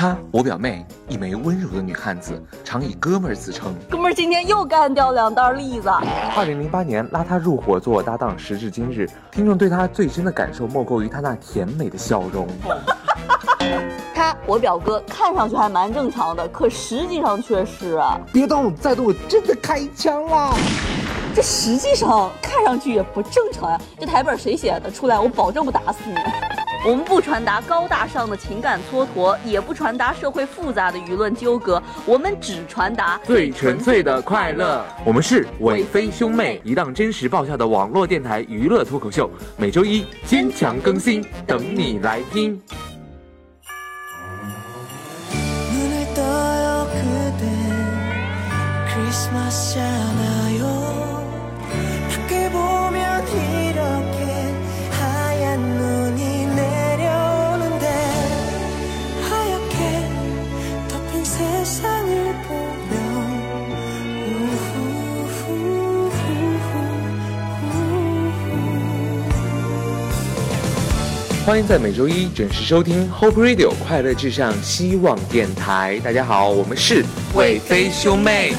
她，我表妹，一枚温柔的女汉子，常以哥们儿自称。哥们儿今天又干掉两袋栗子。二零零八年拉她入伙做我搭档，时至今日，听众对她最深的感受莫过于她那甜美的笑容。他，我表哥，看上去还蛮正常的，可实际上却是啊……别动，再动我真的开枪了。这实际上看上去也不正常呀！这台本谁写的？出来我保证不打死你。我们不传达高大上的情感蹉跎，也不传达社会复杂的舆论纠葛，我们只传达最纯粹的快乐。我们是伟飞兄妹，一档真实爆笑的网络电台娱乐脱口秀，每周一坚强更新，等你来听。欢迎在每周一准时收听 Hope Radio 快乐至上希望电台。大家好，我们是伟飞兄妹。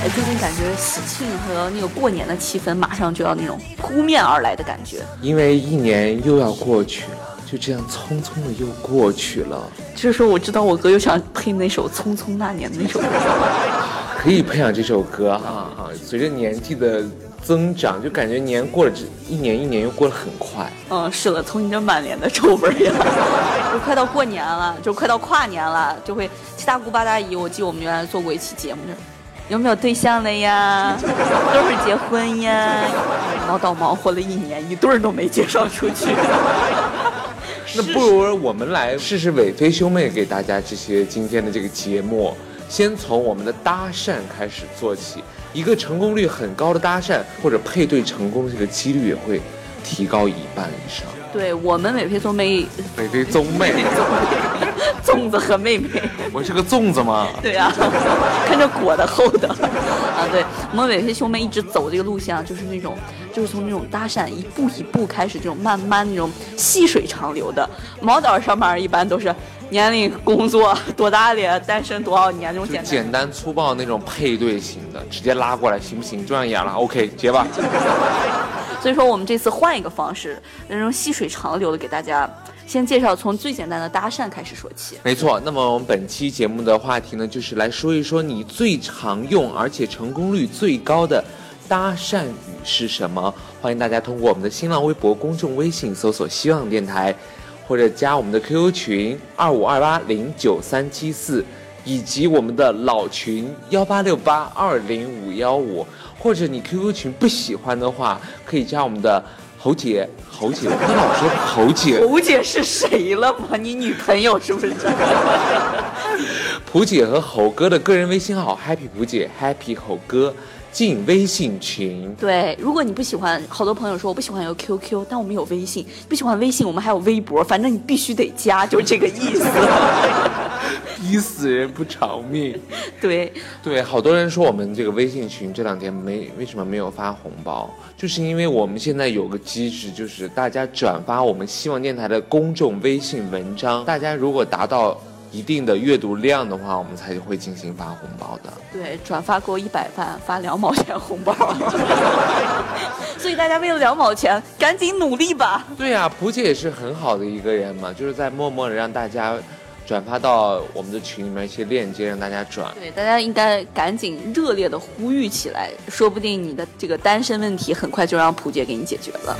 哎，最近感觉喜庆和那个过年的气氛马上就要那种扑面而来的感觉。因为一年又要过去了，就这样匆匆的又过去了。这时候我知道我哥又想配那首《匆匆那年》的那首歌。可以配上这首歌哈哈，随着年纪的。增长就感觉年过了，这一年一年又过得很快。嗯，是了，从你这满脸的皱纹呀，就快到过年了，就快到跨年了，就会七大姑八大姨。我记得我们原来做过一期节目，就有没有对象了呀？都是结婚呀？忙到忙活了一年，一对儿都没介绍出去。那不如我们来试试伟飞兄妹给大家这些今天的这个节目，先从我们的搭讪开始做起。一个成功率很高的搭讪或者配对成功，这个几率也会提高一半以上。对我们美配宗妹，美配宗妹，粽子和妹妹，我是个粽子吗？对呀，看着裹的厚的啊。对我们美飞兄妹一直走这个路线啊，就是那种，就是从那种搭讪一步一步开始，这种慢慢那种细水长流的。毛导上班一般都是。年龄、工作多大了？单身多少年？那种简单、简单粗暴那种配对型的，直接拉过来行不行？这样演了，OK，结吧。所以说，我们这次换一个方式，那种细水长流的，给大家先介绍从最简单的搭讪开始说起。没错，那么我们本期节目的话题呢，就是来说一说你最常用而且成功率最高的搭讪语是什么？欢迎大家通过我们的新浪微博、公众微信搜索“希望电台”。或者加我们的 QQ 群二五二八零九三七四，以及我们的老群幺八六八二零五幺五，或者你 QQ 群不喜欢的话，可以加我们的侯姐，侯姐，你老说侯姐，侯姐是谁了吗？你女朋友是不是？蒲姐和侯哥的个人微信号 Happy 蒲姐，Happy 侯哥。进微信群，对，如果你不喜欢，好多朋友说我不喜欢有 QQ，但我们有微信，不喜欢微信，我们还有微博，反正你必须得加，就这个意思。逼死人不偿命。对对，好多人说我们这个微信群这两天没为什么没有发红包，就是因为我们现在有个机制，就是大家转发我们希望电台的公众微信文章，大家如果达到。一定的阅读量的话，我们才会进行发红包的。对，转发够一百万发两毛钱红包。所以大家为了两毛钱，赶紧努力吧。对呀，蒲姐也是很好的一个人嘛，就是在默默的让大家转发到我们的群里面一些链接，让大家转。对，大家应该赶紧热烈的呼吁起来，说不定你的这个单身问题很快就让蒲姐给你解决了。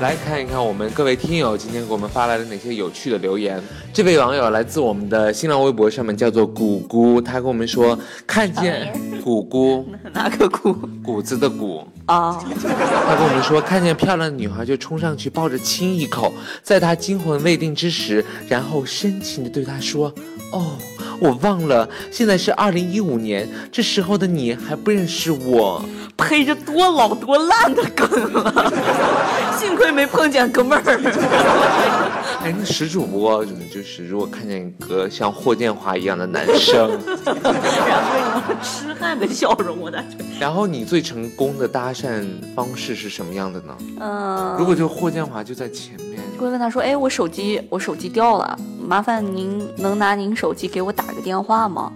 来看一看我们各位听友今天给我们发来了哪些有趣的留言。这位网友来自我们的新浪微博上面，叫做谷姑，他跟我们说看见谷姑 哪个谷？谷子的谷啊。他跟我们说看见漂亮的女孩就冲上去抱着亲一口，在她惊魂未定之时，然后深情的对她说：“哦，我忘了，现在是二零一五年，这时候的你还不认识我。”呸着多老多烂的梗了，幸亏没碰见哥们儿。哎，那石主播就是，如果看见一个像霍建华一样的男生，然后呢？痴汉的笑容，我的天。然后你最成功的搭讪方式是什么样的呢？嗯，如果就霍建华就在前面，会问他说：“哎，我手机我手机掉了，麻烦您能拿您手机给我打个电话吗？”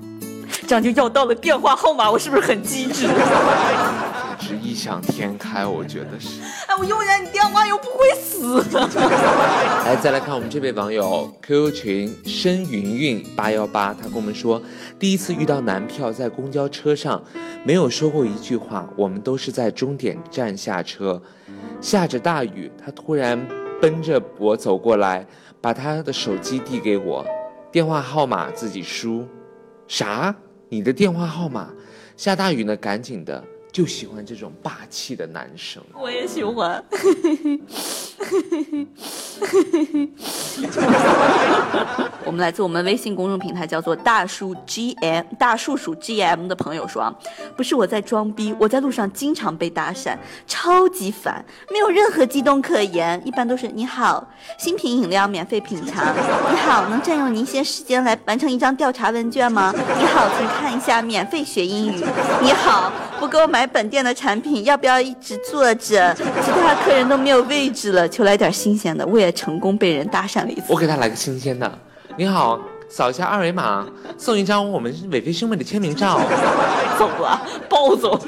这样就要到了电话号码，我是不是很机智？简直异想天开，我觉得是。哎，我用一下你电话又不会死。来，再来看我们这位网友 QQ 群申云云八幺八，他跟我们说，第一次遇到男票在公交车上，没有说过一句话，我们都是在终点站下车，下着大雨，他突然奔着我走过来，把他的手机递给我，电话号码自己输，啥？你的电话号码？下大雨呢，赶紧的。就喜欢这种霸气的男生，我也喜欢。我们来自我们微信公众平台叫做大树 GM 大树鼠 GM 的朋友说啊，不是我在装逼，我在路上经常被搭讪，超级烦，没有任何激动可言，一般都是你好，新品饮料免费品尝，你好，能占用您一些时间来完成一张调查问卷吗？你好，请看一下免费学英语，你好，不购。买本店的产品，要不要一直坐着？其他客人都没有位置了，求来点新鲜的。我也成功被人搭讪了一次。我给他来个新鲜的。你好，扫一下二维码，送一张我们伟飞兄妹的签名照。走了，暴走。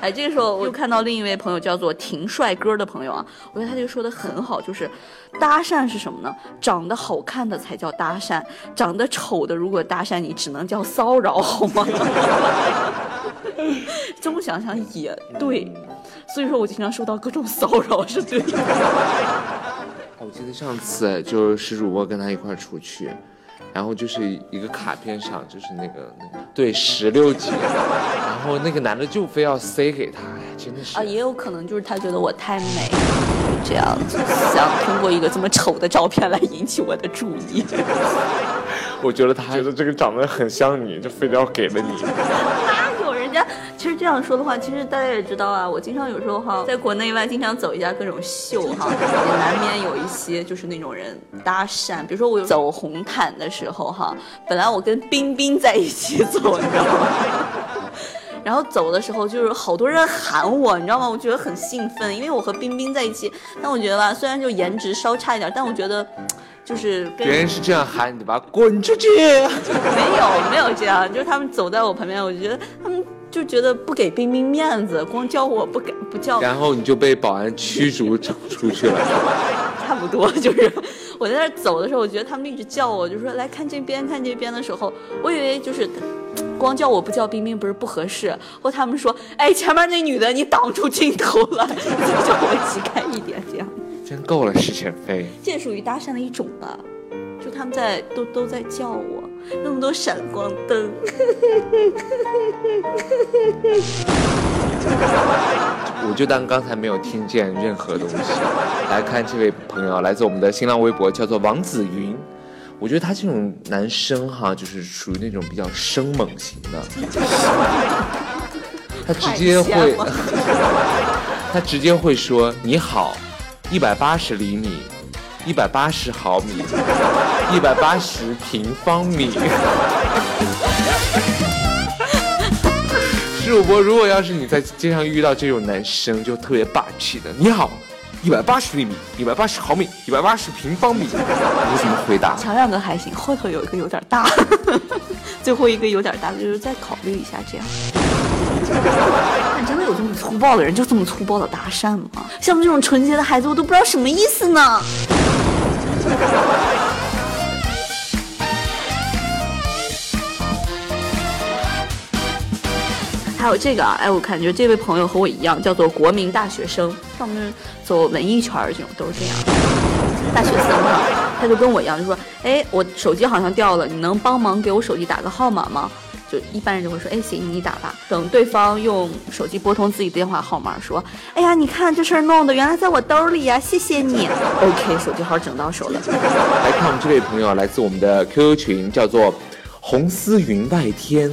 哎，这个时候我又看到另一位朋友叫做挺帅哥的朋友啊，我觉得他就说的很好，就是搭讪是什么呢？长得好看的才叫搭讪，长得丑的如果搭讪你，只能叫骚扰，好吗？这么想想也对，所以说我经常受到各种骚扰是对的。我记得上次就是石主播跟他一块出去。然后就是一个卡片上，就是那个那个对十六级，然后那个男的就非要塞给他，哎，真的是啊，也有可能就是他觉得我太美，这样子想通过一个这么丑的照片来引起我的注意。我觉得他觉得这个长得很像你，就非得要给了你。这样说的话，其实大家也知道啊，我经常有时候哈，在国内外经常走一下各种秀哈，也难免有一些就是那种人搭讪。比如说我走红毯的时候哈，本来我跟冰冰在一起走，你知道吗？然后走的时候就是好多人喊我，你知道吗？我觉得很兴奋，因为我和冰冰在一起。但我觉得吧，虽然就颜值稍差一点，但我觉得。就是别人是这样喊你的吧，滚出去！没有没有这样，就是他们走在我旁边，我觉得他们就觉得不给冰冰面子，光叫我不给不叫。然后你就被保安驱逐出去了，差不多就是我在那走的时候，我觉得他们一直叫我，就说来看这边看这边的时候，我以为就是光叫我不叫冰冰不是不合适，或他们说哎前面那女的你挡住镜头了，就叫我挤开一点这样。真够了，施前飞，这也属于搭讪的一种吧？就他们在都都在叫我，那么多闪光灯。我就当刚才没有听见任何东西。来看这位朋友，来自我们的新浪微博，叫做王子云。我觉得他这种男生哈，就是属于那种比较生猛型的。他直接会，他直接会说你好。一百八十厘米，一百八十毫米，一百八十平方米。主播，如果要是你在街上遇到这种男生，就特别霸气的，你好，一百八十厘米，一百八十毫米，一百八十平方米，你怎么回答？前两个还行，后头有一个有点大，最后一个有点大，就是再考虑一下这样。但真的有这么粗暴的人，就这么粗暴的搭讪吗？像这种纯洁的孩子，我都不知道什么意思呢。还有这个啊，哎，我感觉这位朋友和我一样，叫做国民大学生，上面走文艺圈这种都是这样。大学生嘛，他就跟我一样，就说，哎，我手机好像掉了，你能帮忙给我手机打个号码吗？就一般人就会说，哎，行，你打吧。等对方用手机拨通自己电话号码，说，哎呀，你看这事儿弄的，原来在我兜里呀，谢谢你。OK，手机号整到手了。来看我们这位朋友，来自我们的 QQ 群，叫做红丝云外天，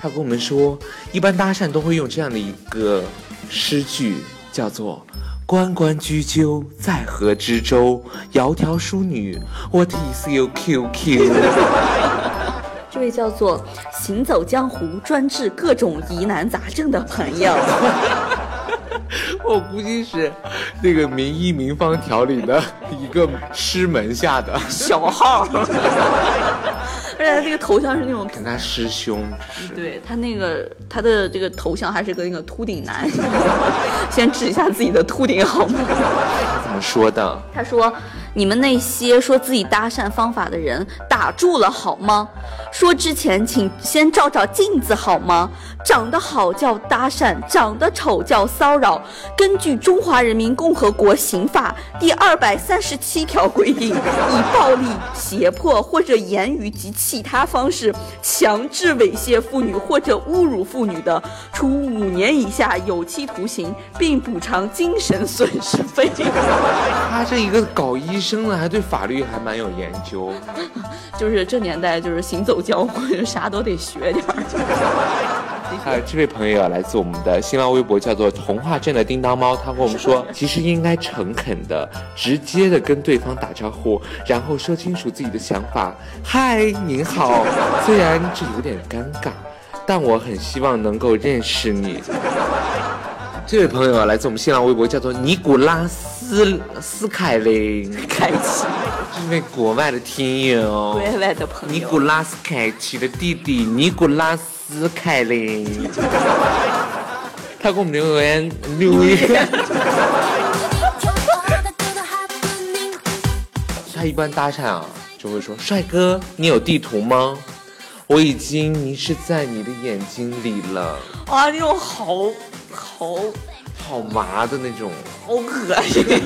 他跟我们说，一般搭讪都会用这样的一个诗句，叫做关关雎鸠，在河之洲，窈窕淑女，What is your QQ？这位叫做行走江湖、专治各种疑难杂症的朋友。我估计是那个名医名方条理的一个师门下的 小号，而且他这个头像是那种，跟他师兄。对他那个他的这个头像还是个那个秃顶男，先治一下自己的秃顶好吗？他怎么说的？他说。你们那些说自己搭讪方法的人，打住了好吗？说之前请先照照镜子好吗？长得好叫搭讪，长得丑叫骚扰。根据《中华人民共和国刑法》第二百三十七条规定，以暴力、胁迫或者言语及其他方式强制猥亵妇女或者侮辱妇女的，处五年以下有期徒刑，并补偿精神损失费。他这一个搞医。生的还对法律还蛮有研究，就是这年代就是行走江湖，啥都得学点儿。还有这位朋友啊，来自我们的新浪微博，叫做童话镇的叮当猫，他跟我们说，其实应该诚恳的、直接的跟对方打招呼，然后说清楚自己的想法。嗨，您好，虽然这有点尴尬，但我很希望能够认识你。这位朋友啊，来自我们新浪微博，叫做尼古拉斯斯凯林 凯奇，这位国外的听友，国外的朋友，尼古拉斯凯奇的弟弟尼古拉斯凯林，他给我们留言留言，他一般搭讪啊，就会说：“帅哥，你有地图吗？我已经迷失在你的眼睛里了。”哇，那种好。好好麻的那种，好恶心。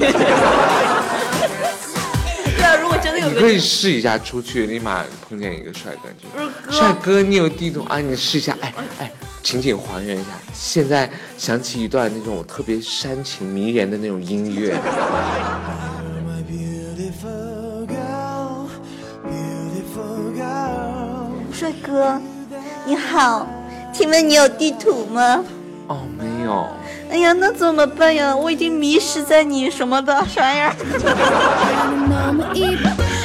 对啊，如果真的有，你可以试一下出去，立马碰见一个帅哥，就帅哥，你有地图啊？你试一下，哎哎，情景还原一下。现在想起一段那种特别煽情迷人的那种音乐。帅哥，你好，请问你有地图吗？哦，没有。哎呀，那怎么办呀？我已经迷失在你什么的啥呀？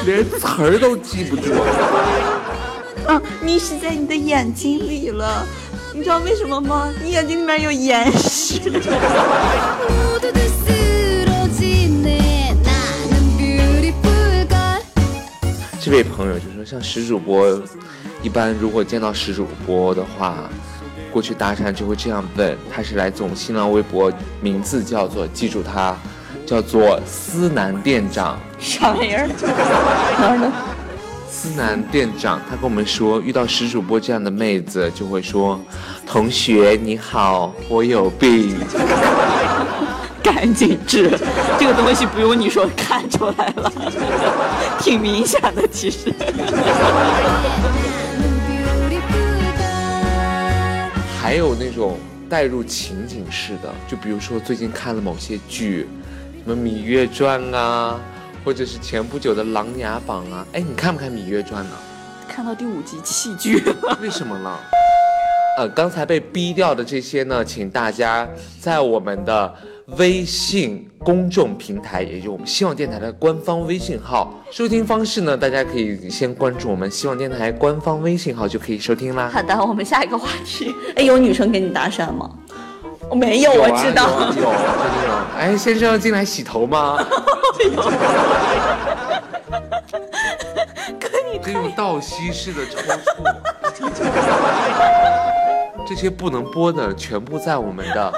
连词儿都记不住。啊，迷失在你的眼睛里了。你知道为什么吗？你眼睛里面有眼屎。这位朋友就说，像石主播，一般如果见到石主播的话。过去搭讪就会这样问，他是来自我们新浪微博，名字叫做记住他，叫做思南店长。啥玩意儿？哪儿呢？思南店长，他跟我们说，遇到石主播这样的妹子，就会说：“同学你好，我有病，赶紧治。”这个东西不用你说，看出来了，挺明显的，其实。还有那种带入情景式的，就比如说最近看了某些剧，什么《芈月传》啊，或者是前不久的《琅琊榜》啊。哎，你看不看《芈月传》呢？看到第五集弃剧了。为什么呢？呃，刚才被逼掉的这些呢，请大家在我们的。微信公众平台，也就我们希望电台的官方微信号，收听方式呢，大家可以先关注我们希望电台官方微信号就可以收听啦。好的，我们下一个话题。哎，有女生给你搭讪吗？我没有，我知道。有，有，哎，先生要进来洗头吗？可以。这种倒吸式的抽搐。这些不能播的，全部在我们的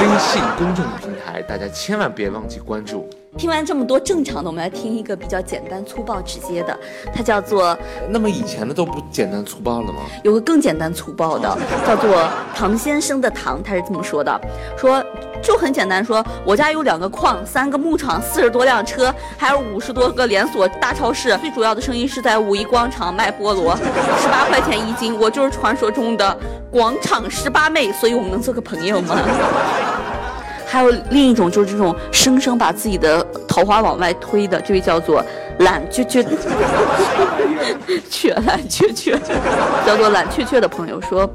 微信公众平台，大家千万别忘记关注。听完这么多正常的，我们来听一个比较简单粗暴直接的，它叫做……那么以前的都不简单粗暴了吗？有个更简单粗暴的，叫做唐先生的唐，他是这么说的：说就很简单，说我家有两个矿，三个牧场，四十多辆车，还有五十多个连锁大超市，最主要的生意是在五一广场卖菠萝，十八块钱一斤，我就是传说中的。广场十八妹，所以我们能做个朋友吗？还有另一种，就是这种生生把自己的桃花往外推的，这位叫做懒雀雀，雀懒雀雀，叫做懒雀雀的朋友说。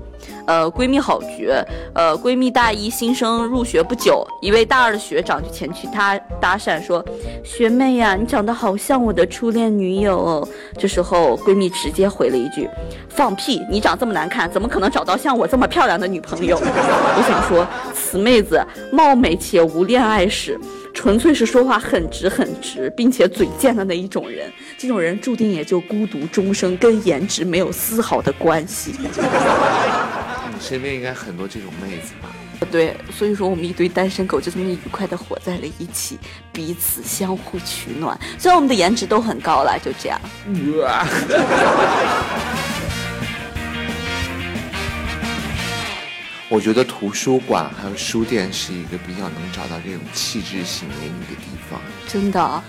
呃，闺蜜好绝。呃，闺蜜大一新生入学不久，一位大二的学长就前去搭搭讪，说：“学妹呀，你长得好像我的初恋女友。”。”这时候，闺蜜直接回了一句：“放屁！你长这么难看，怎么可能找到像我这么漂亮的女朋友？” 我想说，此妹子貌美且无恋爱史，纯粹是说话很直很直，并且嘴贱的那一种人。这种人注定也就孤独终生，跟颜值没有丝毫的关系。身边应该很多这种妹子吧？对，所以说我们一堆单身狗就这么愉快的活在了一起，彼此相互取暖。虽然我们的颜值都很高了，就这样。我觉得图书馆还有书店是一个比较能找到这种气质型美女的地方。真的。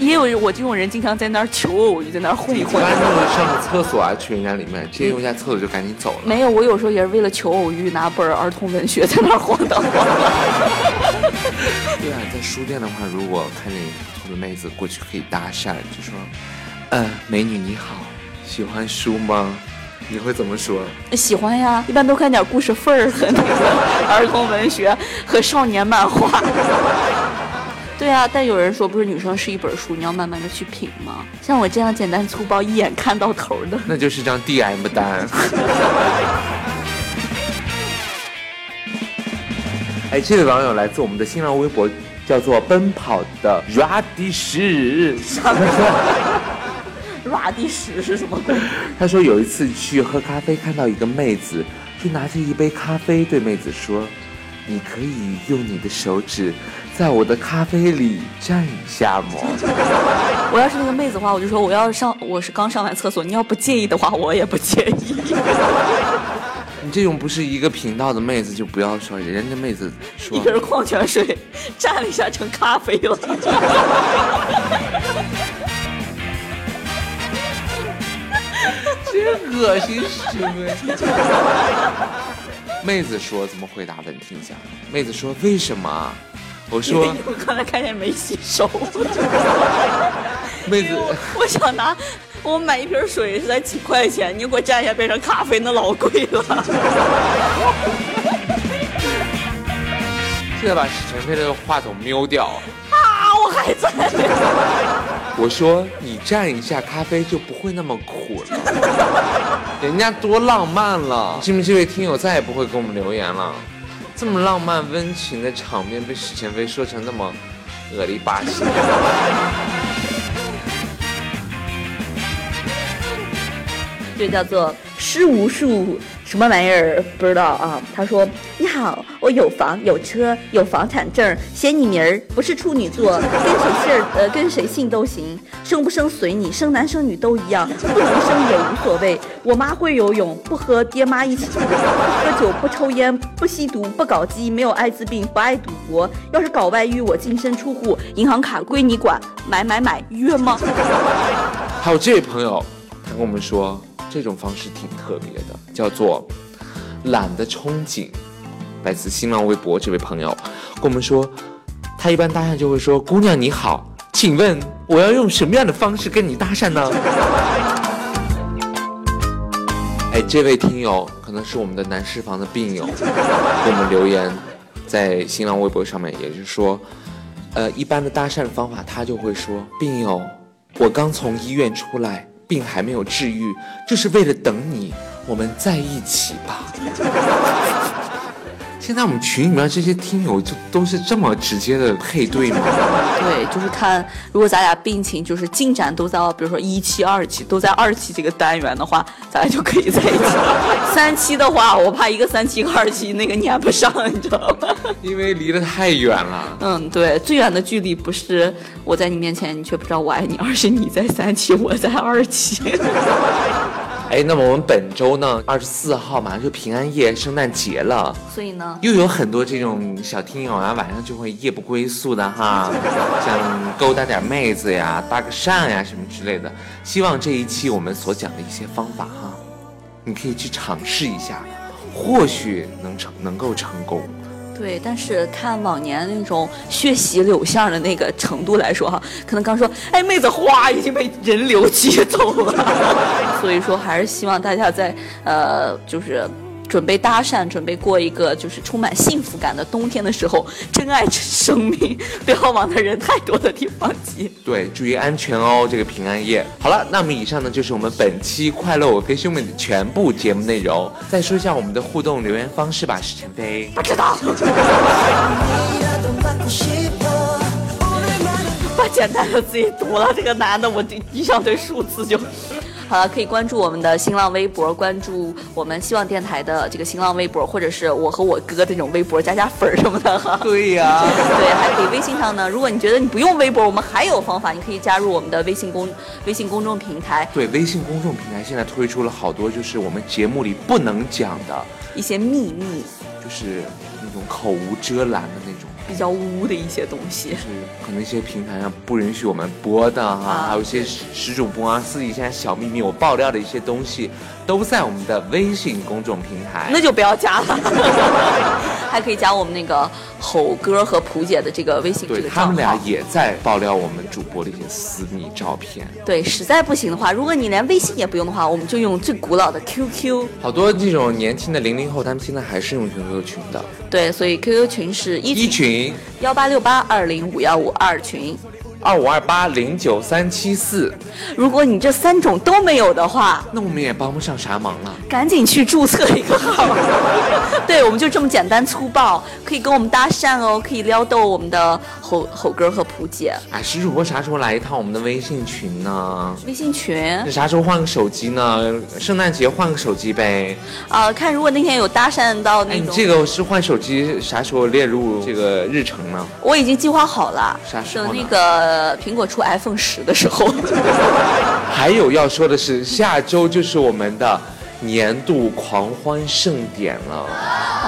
也有我这种人经常在那儿求偶欲，在那儿混一混。一般就是上个厕所啊，去人家里面，直接用一下厕所就赶紧走了。没有，我有时候也是为了求偶欲，拿本儿童文学在那儿晃荡晃荡。对啊，在书店的话，如果看见不同的妹子过去可以搭讪，就说：“呃，美女你好，喜欢书吗？” 你会怎么说？喜欢呀，一般都看点故事份儿和那个儿童文学和少年漫画。对啊，但有人说不是女生是一本书，你要慢慢的去品吗？像我这样简单粗暴一眼看到头的，那就是张 D M 单。哎，这位网友来自我们的新浪微博，叫做奔跑的 Radish。Radish 是什么鬼？他说有一次去喝咖啡，看到一个妹子，就拿着一杯咖啡对妹子说：“你可以用你的手指。”在我的咖啡里蘸一下吗？我要是那个妹子的话，我就说我要上，我是刚上完厕所，你要不介意的话，我也不介意。你这种不是一个频道的妹子就不要说，人家妹子说一瓶矿泉水蘸了一下成咖啡了。真恶心，是不是？妹子说怎么回答的？你听一下。妹子说为什么？我说，我刚才看见没洗手。妹子，我想拿，我买一瓶水是才几块钱，你给我蘸一下变成咖啡，那老贵了。现在把陈飞的话筒瞄掉。啊，我还在。我说你蘸一下咖啡就不会那么苦了。人家多浪漫了，信不信这位听友再也不会给我们留言了？这么浪漫温情的场面被史前飞说成那么恶里巴气，这叫做诗无数。什么玩意儿不知道啊？他说：“你好，我有房有车有房产证，写你名儿，不是处女座，跟谁姓呃跟谁姓都行，生不生随你，生男生女都一样，不能生也无所谓。我妈会游泳，不和爹妈一起，不喝酒不抽烟不吸毒不搞基，没有艾滋病不爱赌博。要是搞外遇，我净身出户，银行卡归你管，买买买约吗？”还有这位朋友，他跟我们说。这种方式挺特别的，叫做懒得憧憬。来自新浪微博这位朋友跟我们说，他一般搭讪就会说：“姑娘你好，请问我要用什么样的方式跟你搭讪呢？” 哎，这位听友可能是我们的男士房的病友，给我们留言在新浪微博上面，也就是说，呃，一般的搭讪方法，他就会说：“病友，我刚从医院出来。”病还没有治愈，就是为了等你，我们在一起吧。现在我们群里面这些听友就都是这么直接的配对吗？对，就是看如果咱俩病情就是进展都在，比如说一期、二期都在二期这个单元的话，咱俩就可以在一起。三期的话，我怕一个三期一个二期那个撵不上，你知道吗？因为离得太远了。嗯，对，最远的距离不是我在你面前，你却不知道我爱你，而是你在三期，我在二期。哎，那么我们本周呢，二十四号马上就平安夜、圣诞节了，所以呢，又有很多这种小听友啊，晚上就会夜不归宿的哈，想勾搭点妹子呀、搭个讪呀什么之类的。希望这一期我们所讲的一些方法哈，你可以去尝试一下，或许能成能够成功。对，但是看往年那种血洗柳巷的那个程度来说哈，可能刚说，哎，妹子花已经被人流接走了，所以说还是希望大家在呃，就是。准备搭讪，准备过一个就是充满幸福感的冬天的时候，珍爱生命，不要往那人太多的地方挤。对，注意安全哦，这个平安夜。好了，那么以上呢就是我们本期快乐我飞兄妹的全部节目内容。再说一下我们的互动留言方式吧，是陈飞。不知道。把简单的自己读了，这个男的我一上对数字就。好了，可以关注我们的新浪微博，关注我们希望电台的这个新浪微博，或者是我和我哥这种微博加加粉儿什么的哈。对呀，对，还可以微信上呢。如果你觉得你不用微博，我们还有方法，你可以加入我们的微信公微信公众平台。对，微信公众平台现在推出了好多就是我们节目里不能讲的一些秘密，就是那种口无遮拦的那种。比较污的一些东西，是可能一些平台上不允许我们播的哈，还有一些实主播啊、私底下小秘密，我爆料的一些东西，都在我们的微信公众平台，那就不要加了。还可以加我们那个吼哥和蒲姐的这个微信，对他们俩也在爆料我们主播的一些私密照片。对，实在不行的话，如果你连微信也不用的话，我们就用最古老的 QQ。好多这种年轻的零零后，他们现在还是用 QQ 群的。对，所以 QQ 群是一群幺八六八二零五幺五二群。二五二八零九三七四，如果你这三种都没有的话，那我们也帮不上啥忙了。赶紧去注册一个号。对，我们就这么简单粗暴，可以跟我们搭讪哦，可以撩逗我们的吼吼哥和蒲姐。哎，石主播啥时候来一趟我们的微信群呢？微信群？你啥时候换个手机呢？圣诞节换个手机呗。啊，看如果那天有搭讪到那种。你这个是换手机，啥时候列入这个日程呢？我已经计划好了。啥时候？等那个。苹果出 iPhone 十的时候，还有要说的是，下周就是我们的。年度狂欢盛典了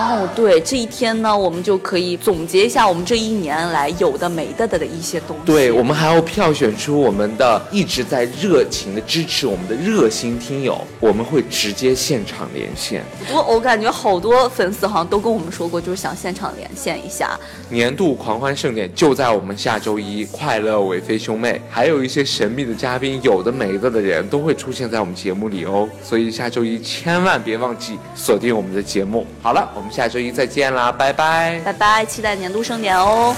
哦，对，这一天呢，我们就可以总结一下我们这一年来有的没的的的一些东西。对，我们还要票选出我们的一直在热情的支持我们的热心听友，我们会直接现场连线。我我感觉好多粉丝好像都跟我们说过，就是想现场连线一下。年度狂欢盛典就在我们下周一，快乐伟飞兄妹，还有一些神秘的嘉宾，有的没的的人都会出现在我们节目里哦，所以下周一。千万别忘记锁定我们的节目。好了，我们下周一再见啦，拜拜，拜拜，期待年度盛典哦。